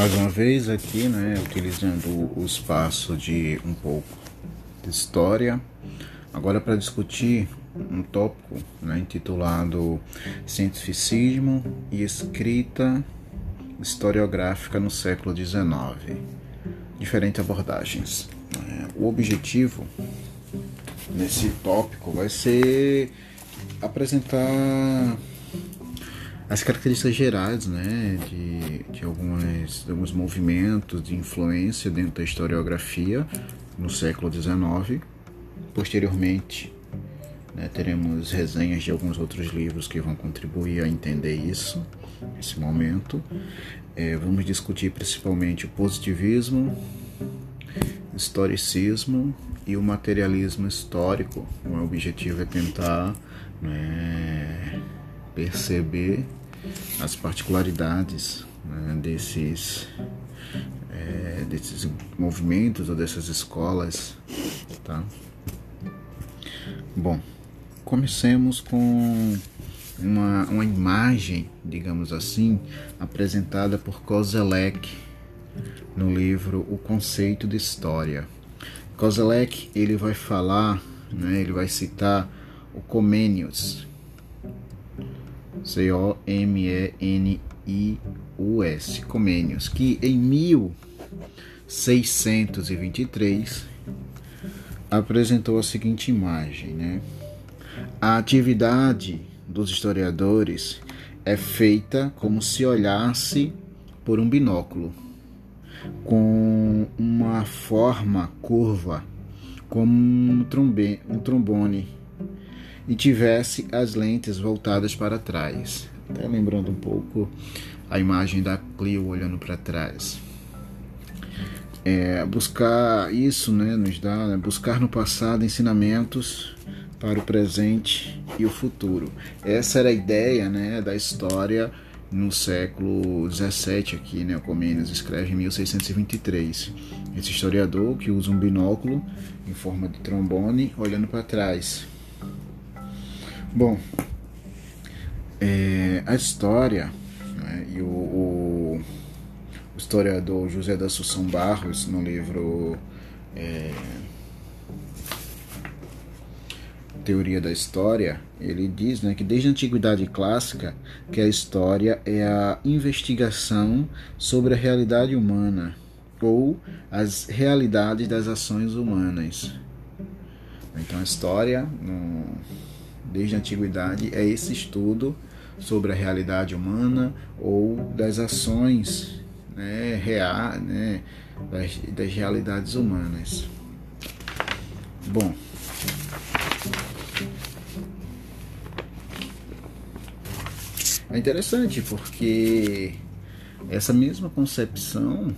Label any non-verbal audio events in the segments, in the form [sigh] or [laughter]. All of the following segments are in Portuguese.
Mais uma vez aqui, né, utilizando o espaço de um pouco de história, agora para discutir um tópico né, intitulado Cientificismo e Escrita Historiográfica no século XIX. Diferentes abordagens. É, o objetivo nesse tópico vai ser apresentar as características gerais né, de, de, algumas, de alguns movimentos de influência dentro da historiografia no século XIX. Posteriormente, né, teremos resenhas de alguns outros livros que vão contribuir a entender isso, esse momento. É, vamos discutir principalmente o positivismo, historicismo e o materialismo histórico. O objetivo é tentar né, perceber as particularidades né, desses, é, desses movimentos ou dessas escolas. Tá? Bom, comecemos com uma, uma imagem, digamos assim, apresentada por Kozelek no livro O Conceito de História. Kozelek ele vai falar, né, ele vai citar o Comenius, C-O-M-E-N-I-U-S, Comênios, que em 1623 apresentou a seguinte imagem, né? A atividade dos historiadores é feita como se olhasse por um binóculo, com uma forma curva, como um, trombe, um trombone e tivesse as lentes voltadas para trás. Até lembrando um pouco a imagem da Clio olhando para trás. É, buscar isso né, nos dá, né, buscar no passado ensinamentos para o presente e o futuro. Essa era a ideia né, da história no século 17 aqui, né, o Comênios escreve em 1623. Esse historiador que usa um binóculo em forma de trombone olhando para trás. Bom, é, a história né, e o, o, historiador José da Assunção Barros, no livro é, Teoria da História, ele diz né, que desde a Antiguidade Clássica que a história é a investigação sobre a realidade humana ou as realidades das ações humanas. Então a história, no, desde a antiguidade é esse estudo sobre a realidade humana ou das ações né, real, né, das, das realidades humanas. Bom, é interessante porque essa mesma concepção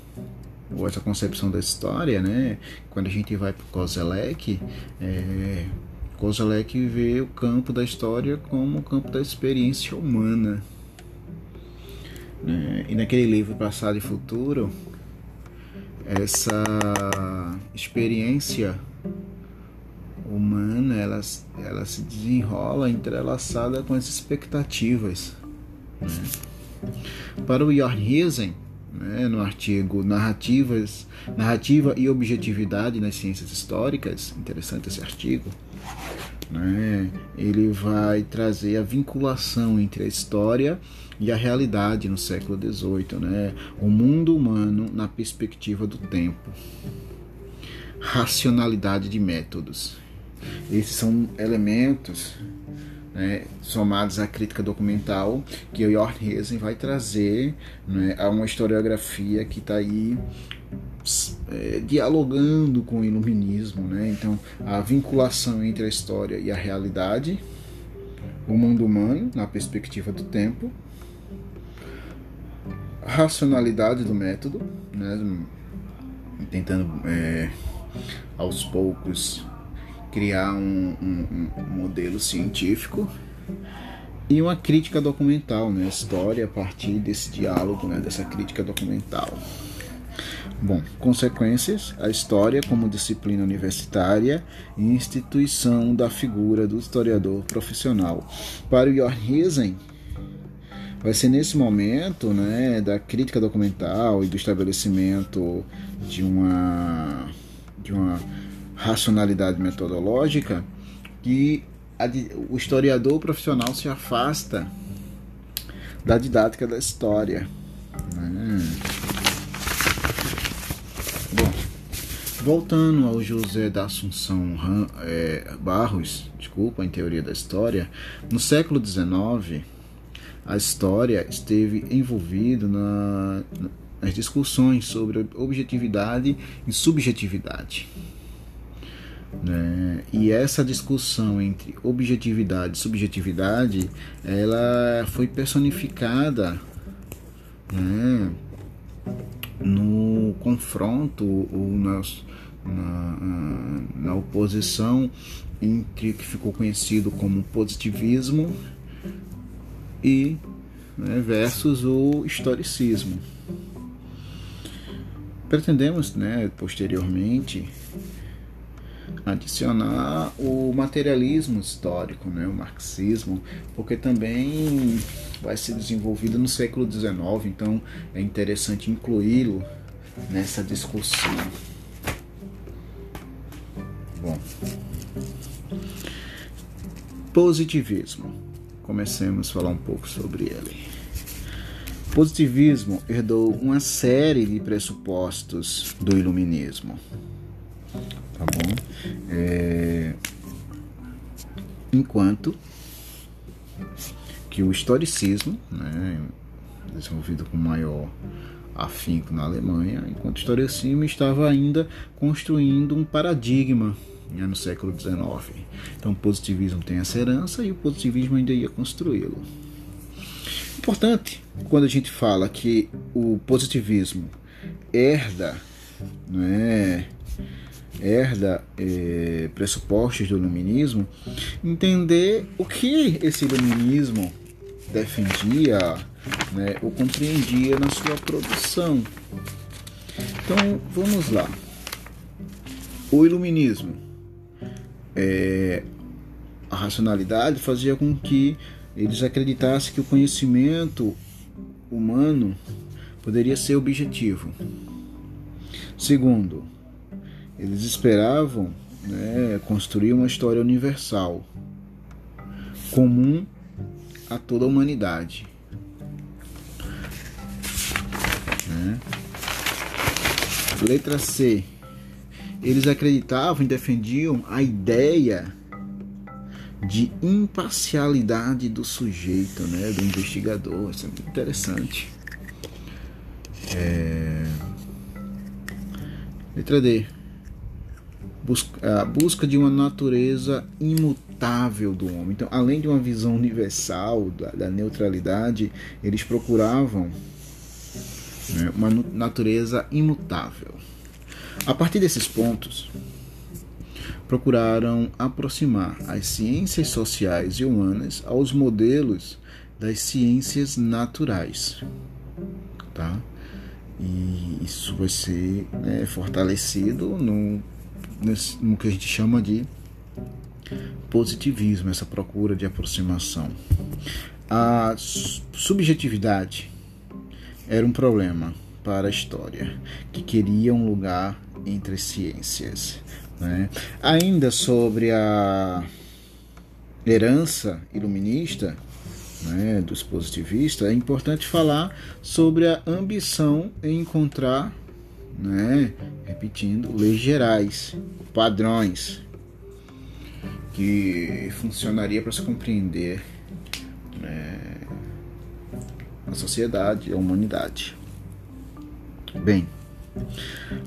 ou essa concepção da história, né? Quando a gente vai para o Kozelek, é, Kozalek vê o campo da história como o campo da experiência humana. Né? E naquele livro Passado e Futuro, essa experiência humana ela, ela se desenrola entrelaçada com as expectativas. Né? Para o Jorn Riesen, né, no artigo Narrativas, Narrativa e Objetividade nas Ciências Históricas, interessante esse artigo, né, ele vai trazer a vinculação entre a história e a realidade no século XVIII, né, o mundo humano na perspectiva do tempo, racionalidade de métodos. Esses são elementos né, somados à crítica documental, que o Jorn Hesen vai trazer né, a uma historiografia que está aí é, dialogando com o iluminismo, né? Então, a vinculação entre a história e a realidade, o mundo humano na perspectiva do tempo, a racionalidade do método, né? Tentando é, aos poucos criar um, um, um, modelo científico e uma crítica documental, né? História a partir desse diálogo, né? Dessa crítica documental. Bom, consequências: a história como disciplina universitária e instituição da figura do historiador profissional. Para o Jorn Riesen, vai ser nesse momento né, da crítica documental e do estabelecimento de uma, de uma racionalidade metodológica que a, o historiador profissional se afasta da didática da história. Né? Bom, voltando ao José da Assunção é, Barros, desculpa, em Teoria da História, no século XIX, a história esteve envolvida na, nas discussões sobre objetividade e subjetividade. Né? E essa discussão entre objetividade e subjetividade, ela foi personificada né, no confronto ou nas, na, na oposição entre o que ficou conhecido como positivismo e né, versus o historicismo. Pretendemos, né, posteriormente, adicionar o materialismo histórico, né, o marxismo, porque também vai ser desenvolvido no século XIX, então é interessante incluí-lo nessa discussão. Positivismo. Comecemos a falar um pouco sobre ele. Positivismo herdou uma série de pressupostos do iluminismo tá bom? É... Enquanto que o historicismo, né, desenvolvido com maior afinco na Alemanha, enquanto o historicismo estava ainda construindo um paradigma né, no século XIX. Então o positivismo tem essa herança e o positivismo ainda ia construí-lo. Importante quando a gente fala que o positivismo herda né, herda é, pressupostos do iluminismo, entender o que esse iluminismo defendia né, ou compreendia na sua produção. Então vamos lá. O iluminismo, é, a racionalidade fazia com que eles acreditassem que o conhecimento humano poderia ser objetivo. Segundo, eles esperavam né, construir uma história universal, comum a toda a humanidade. Né? Letra C. Eles acreditavam e defendiam a ideia de imparcialidade do sujeito, né, do investigador. Isso é muito interessante. É... Letra D a busca de uma natureza imutável do homem. Então, além de uma visão universal da, da neutralidade, eles procuravam né, uma natureza imutável. A partir desses pontos, procuraram aproximar as ciências sociais e humanas aos modelos das ciências naturais. Tá? E isso vai ser né, fortalecido no no que a gente chama de positivismo, essa procura de aproximação. A subjetividade era um problema para a história, que queria um lugar entre as ciências. Né? Ainda sobre a herança iluminista né, dos positivistas, é importante falar sobre a ambição em encontrar né? Repetindo, leis gerais, padrões que funcionaria para se compreender né, a sociedade, a humanidade. Bem,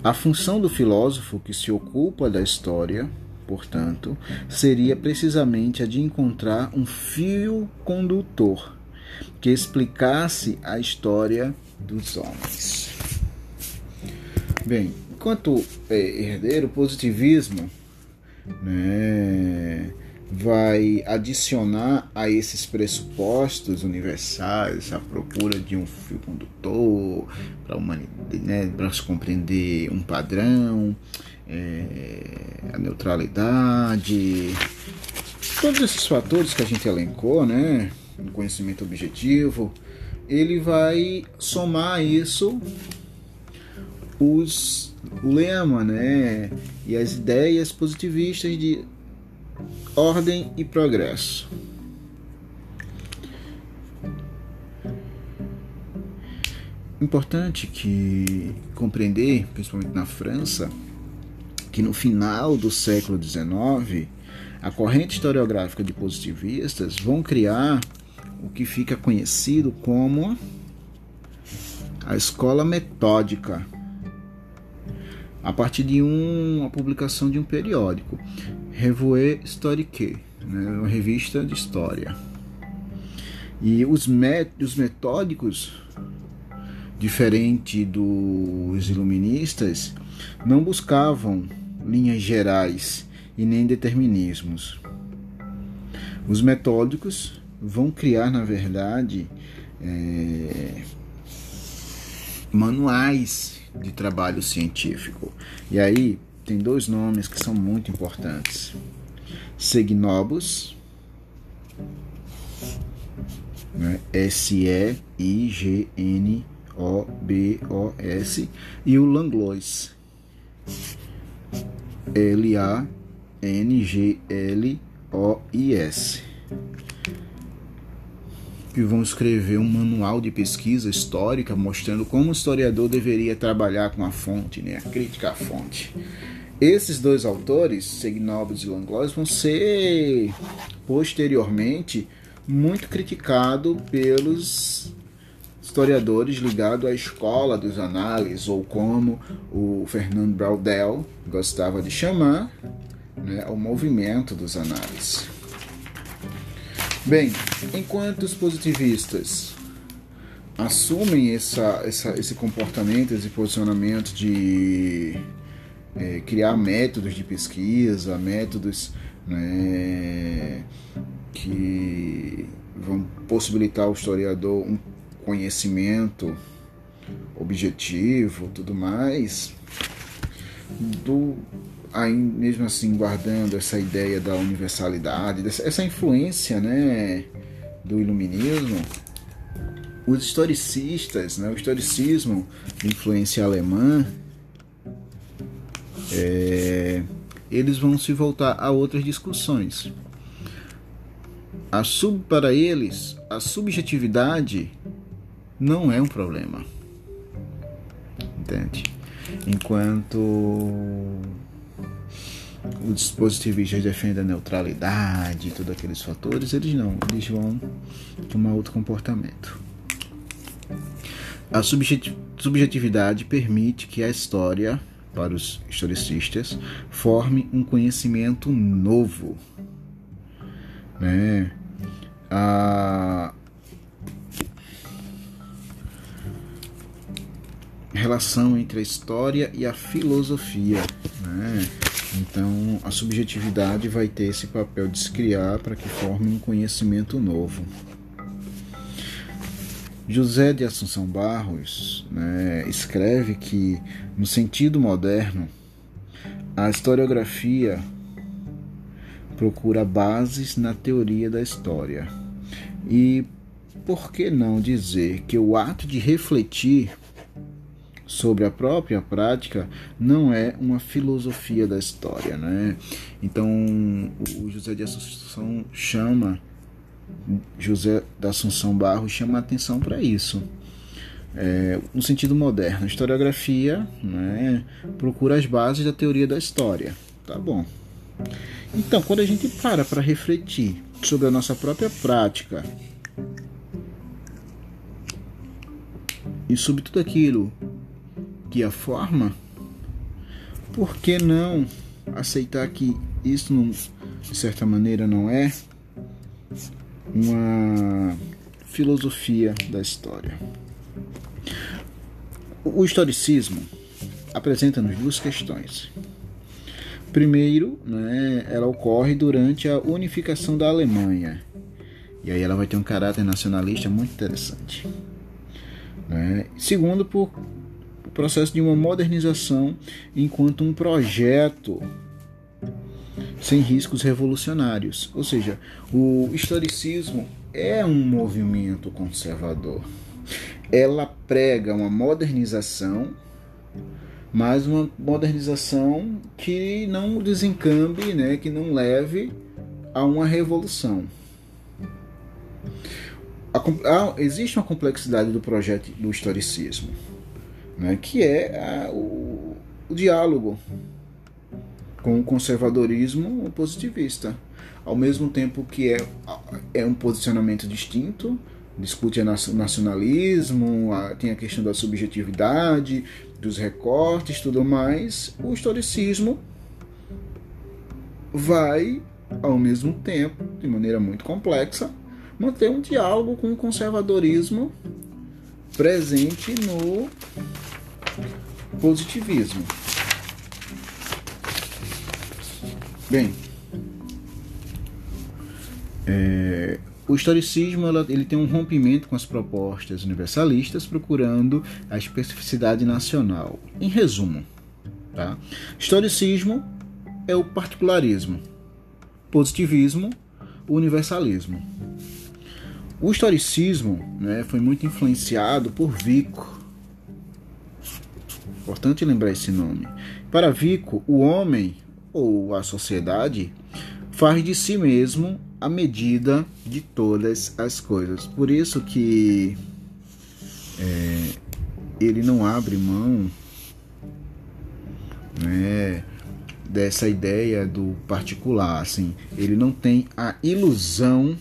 a função do filósofo que se ocupa da história, portanto, seria precisamente a de encontrar um fio condutor que explicasse a história dos homens. Bem, enquanto é, herdeiro, positivismo né, vai adicionar a esses pressupostos universais a procura de um fio condutor para né, se compreender um padrão, é, a neutralidade, todos esses fatores que a gente elencou, né, o conhecimento objetivo, ele vai somar isso os lema, né, e as ideias positivistas de ordem e progresso. Importante que compreender, principalmente na França, que no final do século XIX, a corrente historiográfica de positivistas vão criar o que fica conhecido como a escola metódica, a partir de um, uma publicação de um periódico, Revue Historique, né, uma revista de história. E os, os metódicos, diferente dos iluministas, não buscavam linhas gerais e nem determinismos. Os metódicos vão criar, na verdade, é, manuais de trabalho científico. E aí tem dois nomes que são muito importantes: Segnobus, né? S-E-I-G-N-O-B-O-S, e o Langlois. L-A-N-G-L-O-I-S. Que vão escrever um manual de pesquisa histórica mostrando como o historiador deveria trabalhar com a fonte, né? a crítica à fonte. Esses dois autores, Segnobus e Langlois, vão ser posteriormente muito criticados pelos historiadores ligados à escola dos análises, ou como o Fernando Braudel gostava de chamar, né, o movimento dos análises. Bem, enquanto os positivistas assumem essa, essa, esse comportamento, esse posicionamento de é, criar métodos de pesquisa, métodos né, que vão possibilitar ao historiador um conhecimento objetivo, tudo mais, do aí mesmo assim guardando essa ideia da universalidade, dessa, essa influência, né, do iluminismo, os historicistas, né, o historicismo de influência alemã, é, eles vão se voltar a outras discussões. A sub, para eles, a subjetividade não é um problema. Entende? Enquanto os positivistas defendem a neutralidade e todos aqueles fatores, eles não, eles vão tomar outro comportamento. A subjetividade permite que a história, para os historicistas, forme um conhecimento novo. Né? A, relação entre a história e a filosofia. Né? Então, a subjetividade vai ter esse papel de se criar para que forme um conhecimento novo. José de Assunção Barros né, escreve que, no sentido moderno, a historiografia procura bases na teoria da história. E por que não dizer que o ato de refletir sobre a própria prática não é uma filosofia da história, né? Então, o José de Assunção chama José da Assunção Barros chama a atenção para isso. É, no sentido moderno, a historiografia né, procura as bases da teoria da história. Tá bom. Então, quando a gente para para refletir sobre a nossa própria prática e sobre tudo aquilo a forma, por que não aceitar que isso, não, de certa maneira, não é uma filosofia da história? O historicismo apresenta-nos duas questões. Primeiro, né, ela ocorre durante a unificação da Alemanha. E aí ela vai ter um caráter nacionalista muito interessante. Né? Segundo, por processo de uma modernização enquanto um projeto sem riscos revolucionários. Ou seja, o historicismo é um movimento conservador. ela prega uma modernização, mas uma modernização que não desencambe, né, que não leve a uma revolução. A, a, existe uma complexidade do projeto do historicismo, né, que é a, o, o diálogo com o conservadorismo positivista, ao mesmo tempo que é, é um posicionamento distinto, discute o nacionalismo, tem a questão da subjetividade, dos recortes, tudo mais, o historicismo vai, ao mesmo tempo, de maneira muito complexa, manter um diálogo com o conservadorismo presente no positivismo. Bem, é, o historicismo ela, ele tem um rompimento com as propostas universalistas, procurando a especificidade nacional. Em resumo, tá? historicismo é o particularismo, positivismo, o universalismo. O historicismo né, foi muito influenciado por Vico. Importante lembrar esse nome. Para Vico, o homem ou a sociedade faz de si mesmo a medida de todas as coisas. Por isso que é, ele não abre mão né, dessa ideia do particular. Assim, ele não tem a ilusão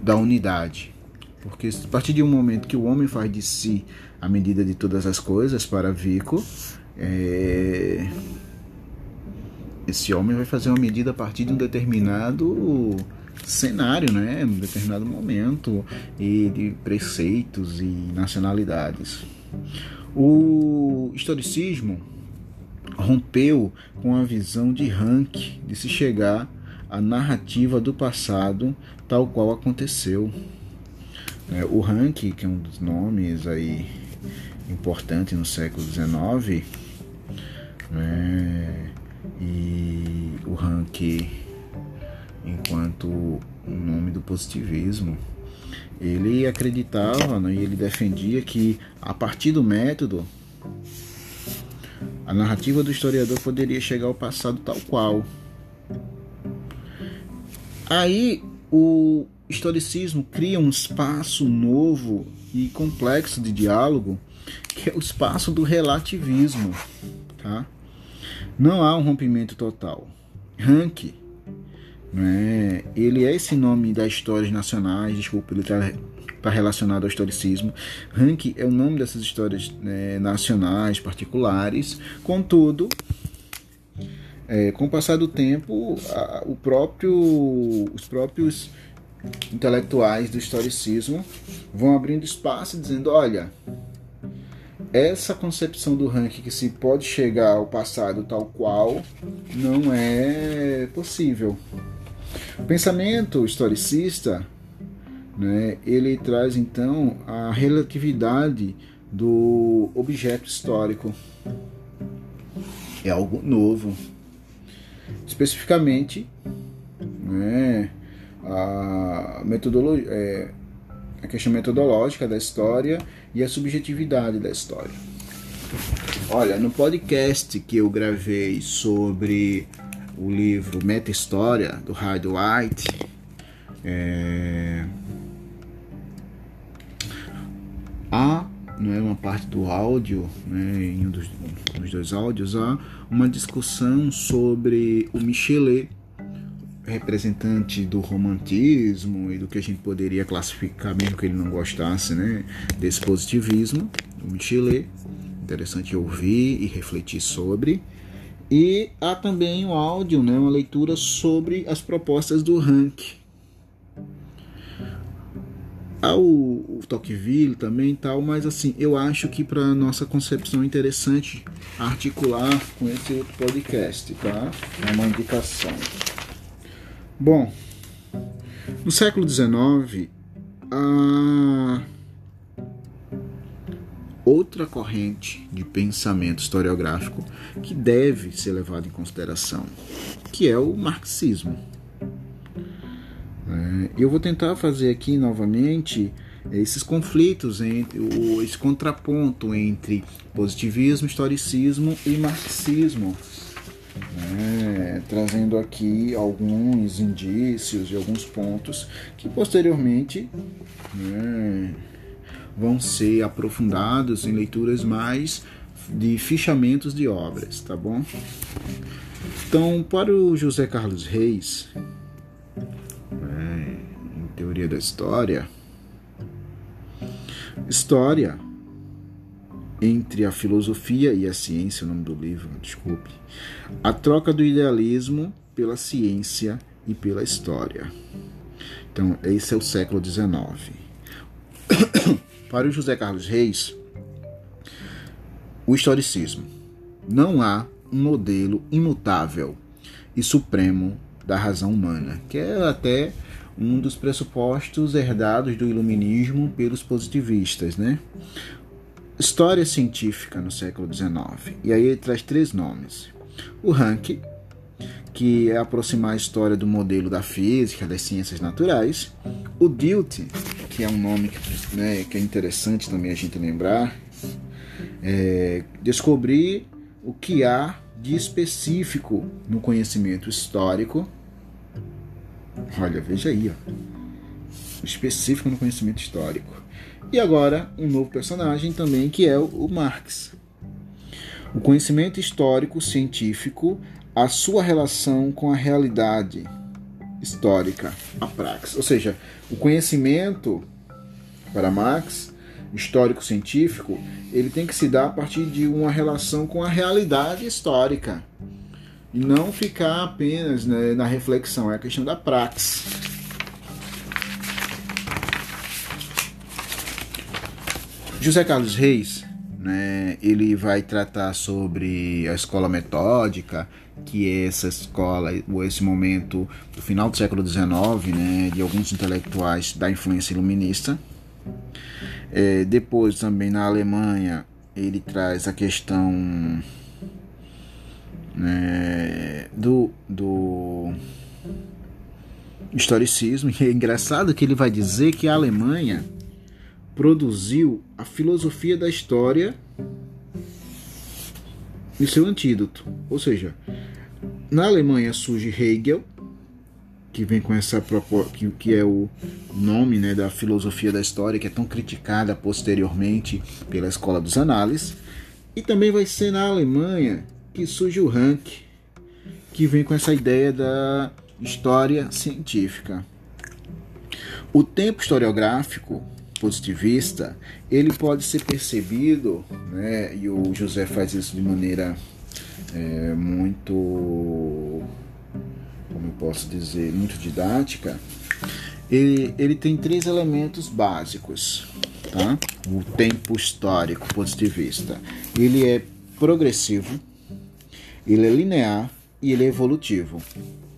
da unidade. Porque a partir de um momento que o homem faz de si a medida de todas as coisas para Vico, é, esse homem vai fazer uma medida a partir de um determinado cenário, né? Um determinado momento e de preceitos e nacionalidades. O historicismo rompeu com a visão de Rank de se chegar à narrativa do passado tal qual aconteceu. É, o Rank, que é um dos nomes aí importantes no século XIX, né? e o Rank, enquanto nome do positivismo, ele acreditava né, e ele defendia que a partir do método a narrativa do historiador poderia chegar ao passado tal qual. Aí o historicismo cria um espaço novo e complexo de diálogo, que é o espaço do relativismo, tá? Não há um rompimento total. Rank, né, ele é esse nome das histórias nacionais, desculpa, ele está tá relacionado ao historicismo. Rank é o nome dessas histórias né, nacionais, particulares. Contudo, é, com o passar do tempo, a, o próprio, os próprios intelectuais do historicismo vão abrindo espaço dizendo: olha, essa concepção do ranking que se pode chegar ao passado tal qual não é possível. O pensamento historicista, né, ele traz então a relatividade do objeto histórico. É algo novo. Especificamente, né, a metodologia, é, a questão metodológica da história e a subjetividade da história. Olha, no podcast que eu gravei sobre o livro Meta História do Hyde White, é... há não é uma parte do áudio, né, em um dos, dos dois áudios, há uma discussão sobre o Michelet, representante do romantismo e do que a gente poderia classificar, mesmo que ele não gostasse, né, desse positivismo, do Michelet. Interessante ouvir e refletir sobre. E há também o áudio, né, uma leitura sobre as propostas do Rank. Há o, o Tocqueville também tal, mas assim, eu acho que para nossa concepção é interessante articular com esse outro podcast, tá? É uma indicação. Bom, no século XIX, a outra corrente de pensamento historiográfico que deve ser levado em consideração, que é o marxismo. É, eu vou tentar fazer aqui novamente esses conflitos, entre esse contraponto entre positivismo, historicismo e marxismo. Né, trazendo aqui alguns indícios e alguns pontos que posteriormente né, vão ser aprofundados em leituras mais de fichamentos de obras, tá bom? Então, para o José Carlos Reis, né, em teoria da história, história entre a filosofia e a ciência, o nome do livro, desculpe, a troca do idealismo pela ciência e pela história. Então, esse é o século XIX. [coughs] Para o José Carlos Reis, o historicismo. Não há um modelo imutável e supremo da razão humana, que é até um dos pressupostos herdados do iluminismo pelos positivistas, né? História científica no século XIX. E aí ele traz três nomes. O Rank, que é aproximar a história do modelo da física, das ciências naturais. O Dilthey, que é um nome que, né, que é interessante também a gente lembrar. É, descobrir o que há de específico no conhecimento histórico. Olha, veja aí, ó. específico no conhecimento histórico. E agora, um novo personagem também, que é o Marx. O conhecimento histórico científico, a sua relação com a realidade histórica, a praxis. Ou seja, o conhecimento para Marx histórico científico, ele tem que se dar a partir de uma relação com a realidade histórica. E não ficar apenas né, na reflexão, é a questão da praxis. José Carlos Reis, né, ele vai tratar sobre a escola metódica, que é essa escola, esse momento do final do século XIX, né, de alguns intelectuais da influência iluminista. É, depois também na Alemanha ele traz a questão né, do, do historicismo. [laughs] E é engraçado que ele vai dizer que a Alemanha produziu a filosofia da história e seu antídoto. Ou seja, na Alemanha surge Hegel, que vem com essa que, que é o nome né, da filosofia da história, que é tão criticada posteriormente pela escola dos análises. E também vai ser na Alemanha que surge o Rank, que vem com essa ideia da história científica. O tempo historiográfico positivista, ele pode ser percebido, né, e o José faz isso de maneira é, muito, como eu posso dizer, muito didática. Ele, ele tem três elementos básicos, tá? O tempo histórico positivista. Ele é progressivo, ele é linear e ele é evolutivo.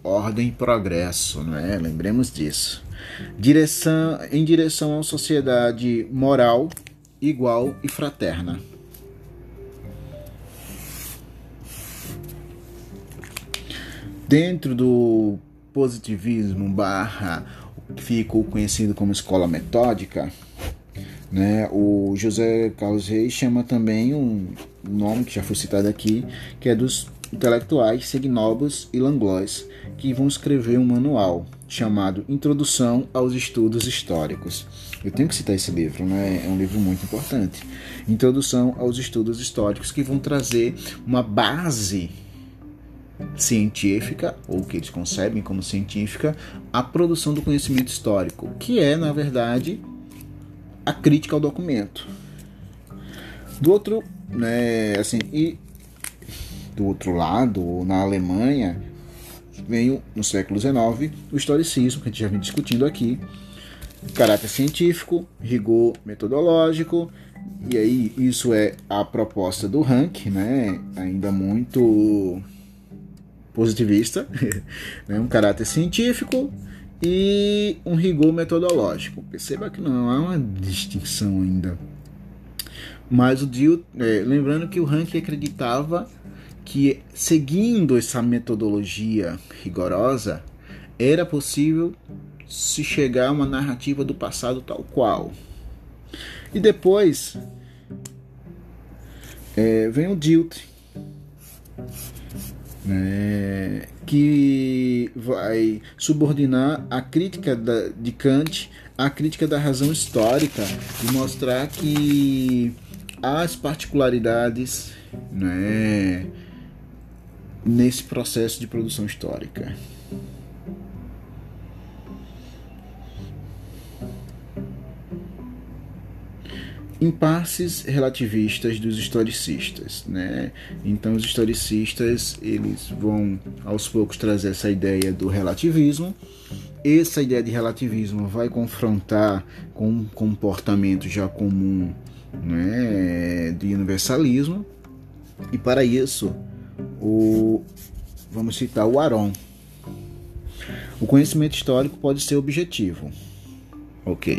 Ordem e progresso, não é? Lembremos disso direção, em direção a uma sociedade moral, igual e fraterna. Dentro do positivismo barra que ficou conhecido como escola metódica, né, o José Carlos Reis chama também um nome que já foi citado aqui, que é dos intelectuais Segnobus e Langlois, que vão escrever um manual chamado Introdução aos Estudos Históricos. Eu tenho que citar esse livro, né? É um livro muito importante. Introdução aos Estudos Históricos, que vão trazer uma base científica, ou que eles concebem como científica, a produção do conhecimento histórico, que é, na verdade, a crítica ao documento. Do outro, né, assim, e do outro lado, na Alemanha, veio no século XIX o historicismo, que a gente já vem discutindo aqui, caráter científico, rigor metodológico, e aí isso é a proposta do Rank, né? ainda muito positivista, [laughs] né? um caráter científico e um rigor metodológico. Perceba que não há uma distinção ainda. Mas o Dio, é, lembrando que o Rank acreditava que seguindo essa metodologia rigorosa era possível se chegar a uma narrativa do passado tal qual. E depois é, vem o Dilt, né, que vai subordinar a crítica da, de Kant à crítica da razão histórica e mostrar que as particularidades né, nesse processo de produção histórica. impasses relativistas dos historicistas, né? Então os historicistas eles vão aos poucos trazer essa ideia do relativismo. Essa ideia de relativismo vai confrontar com um comportamento já comum, né, de universalismo. E para isso, o vamos citar o Aron. O conhecimento histórico pode ser objetivo. OK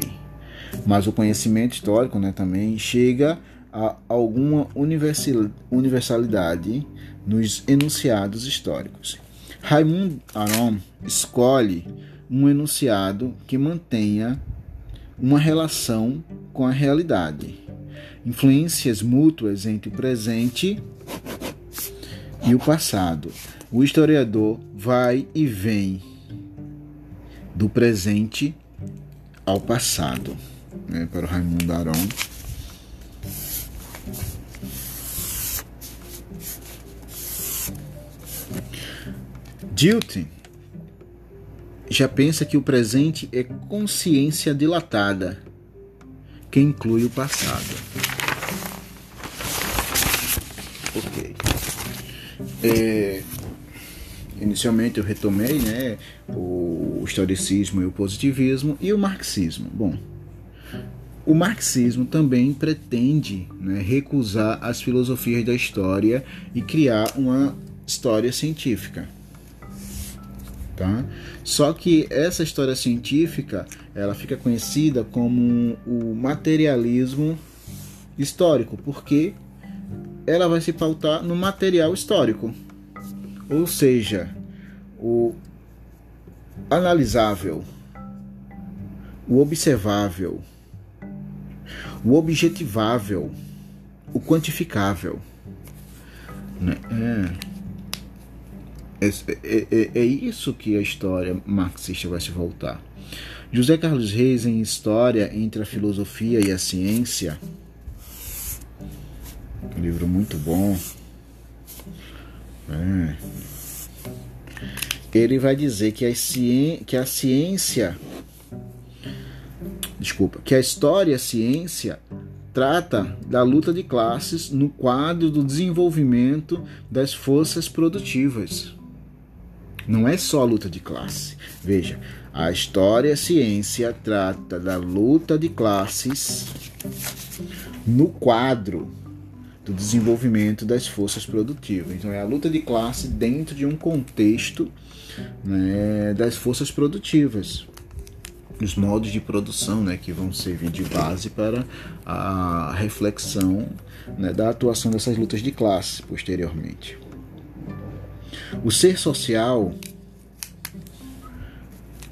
mas o conhecimento histórico né, também chega a alguma universalidade nos enunciados históricos. Raymond Aron escolhe um enunciado que mantenha uma relação com a realidade, influências mútuas entre o presente e o passado. O historiador vai e vem do presente ao passado né, para o Raimundo Aron. Dilton já pensa que o presente é consciência dilatada, que inclui o passado. Ok. É, inicialmente eu retomei né, o historicismo e o positivismo e o marxismo. Bom, o marxismo também pretende né, recusar as filosofias da história e criar uma história científica. Tá? Só que essa história científica ela fica conhecida como o materialismo histórico, porque ela vai se pautar no material histórico, ou seja, o analisável, o observável, o objetivável, o quantificável. Né? É, é, é, é, isso que a história marxista vai se voltar. José Carlos Reis, em História entre a Filosofia e a Ciência, livro muito bom. É. Ele vai dizer que a, que a ciência desculpa, que a história a ciência trata da luta de classes no quadro do desenvolvimento das forças produtivas. Não é só a luta de classe. Veja, a história a ciência trata da luta de classes no quadro do desenvolvimento das forças produtivas. Então é a luta de classe dentro de um contexto né, das forças produtivas os modos de produção né, que vão servir de base para a reflexão né, da atuação dessas lutas de classe posteriormente. O ser social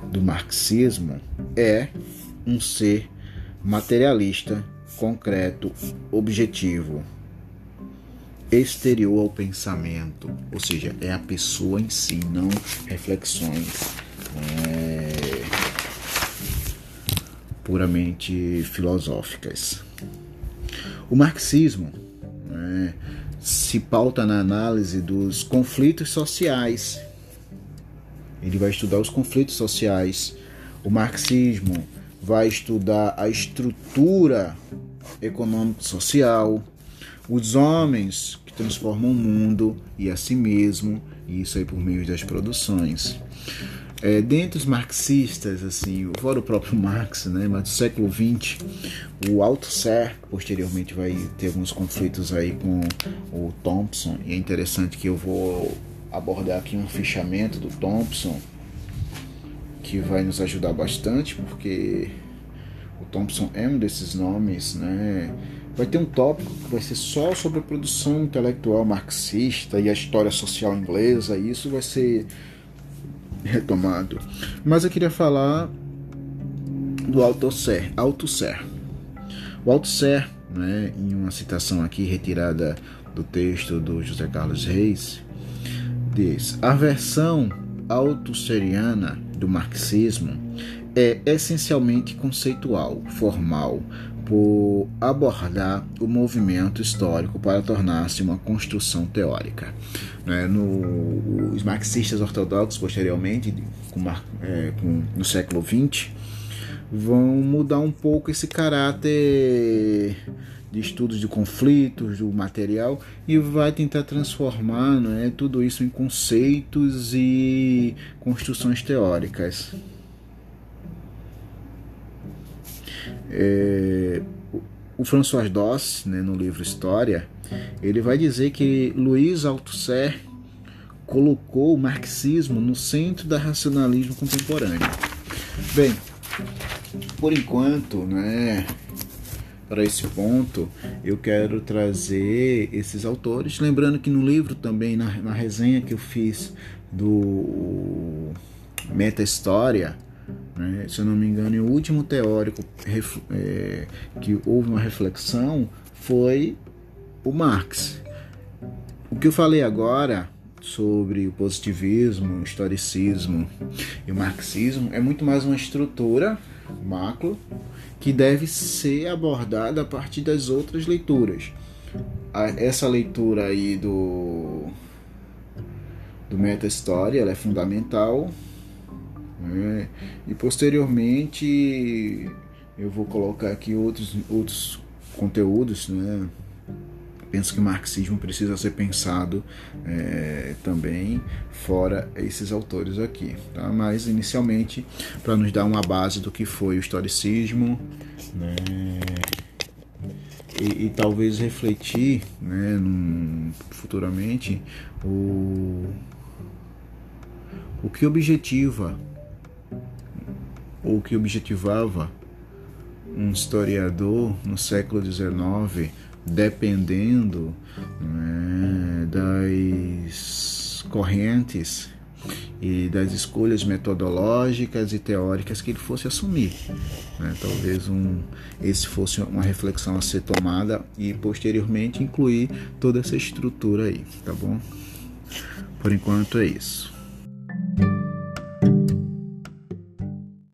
do marxismo é um ser materialista, concreto, objetivo, exterior ao pensamento, ou seja, é a pessoa em si, não reflexões. É puramente filosóficas. O marxismo né, se pauta na análise dos conflitos sociais. Ele vai estudar os conflitos sociais. O marxismo vai estudar a estrutura econômico-social, os homens que transformam o mundo e a si mesmo, e isso aí por meio das produções. É, dentre os marxistas, assim, fora o próprio [laughs] Marx, né, mas do século XX, o Althusser, posteriormente vai ter alguns conflitos aí com o Thompson, e é interessante que eu vou abordar aqui um fichamento do Thompson, que vai nos ajudar bastante, porque o Thompson é um desses nomes, né, vai ter um tópico que vai ser só sobre a produção intelectual marxista e a história social inglesa, e isso vai ser retomado. Mas eu queria falar do Althusser. Althusser. O Althusser, né, em uma citação aqui retirada do texto do José Carlos Reis, diz: a versão altusseriana do marxismo é essencialmente conceitual, formal, por abordar o movimento histórico para tornar-se uma construção teórica. Né? No, os marxistas ortodoxos, posteriormente, com, é, com, no século XX, vão mudar um pouco esse caráter de estudos de conflitos, do material, e vai tentar transformar né, tudo isso em conceitos e construções teóricas. É, o François Doss, né, no livro História, ele vai dizer que Luiz Althusser colocou o marxismo no centro do racionalismo contemporâneo. Bem, por enquanto, né, para esse ponto, eu quero trazer esses autores. Lembrando que no livro também, na, na resenha que eu fiz do Meta História, né, se eu não me engano, o último teórico é, que houve uma reflexão foi o Marx. O que eu falei agora sobre o positivismo, o historicismo e o marxismo é muito mais uma estrutura macro que deve ser abordada a partir das outras leituras. Essa leitura aí do do meta história ela é fundamental né? e posteriormente eu vou colocar aqui outros outros conteúdos né? penso que o marxismo precisa ser pensado é, também fora esses autores aqui, tá? mas inicialmente para nos dar uma base do que foi o historicismo né? e, e, talvez refletir né, num, futuramente o, o que objetiva ou que objetivava um historiador no século XIX dependendo né, das correntes e das escolhas metodológicas e teóricas que ele fosse assumir. Né? Talvez um, esse fosse uma reflexão a ser tomada e posteriormente incluir toda essa estrutura aí, tá bom? Por enquanto é isso.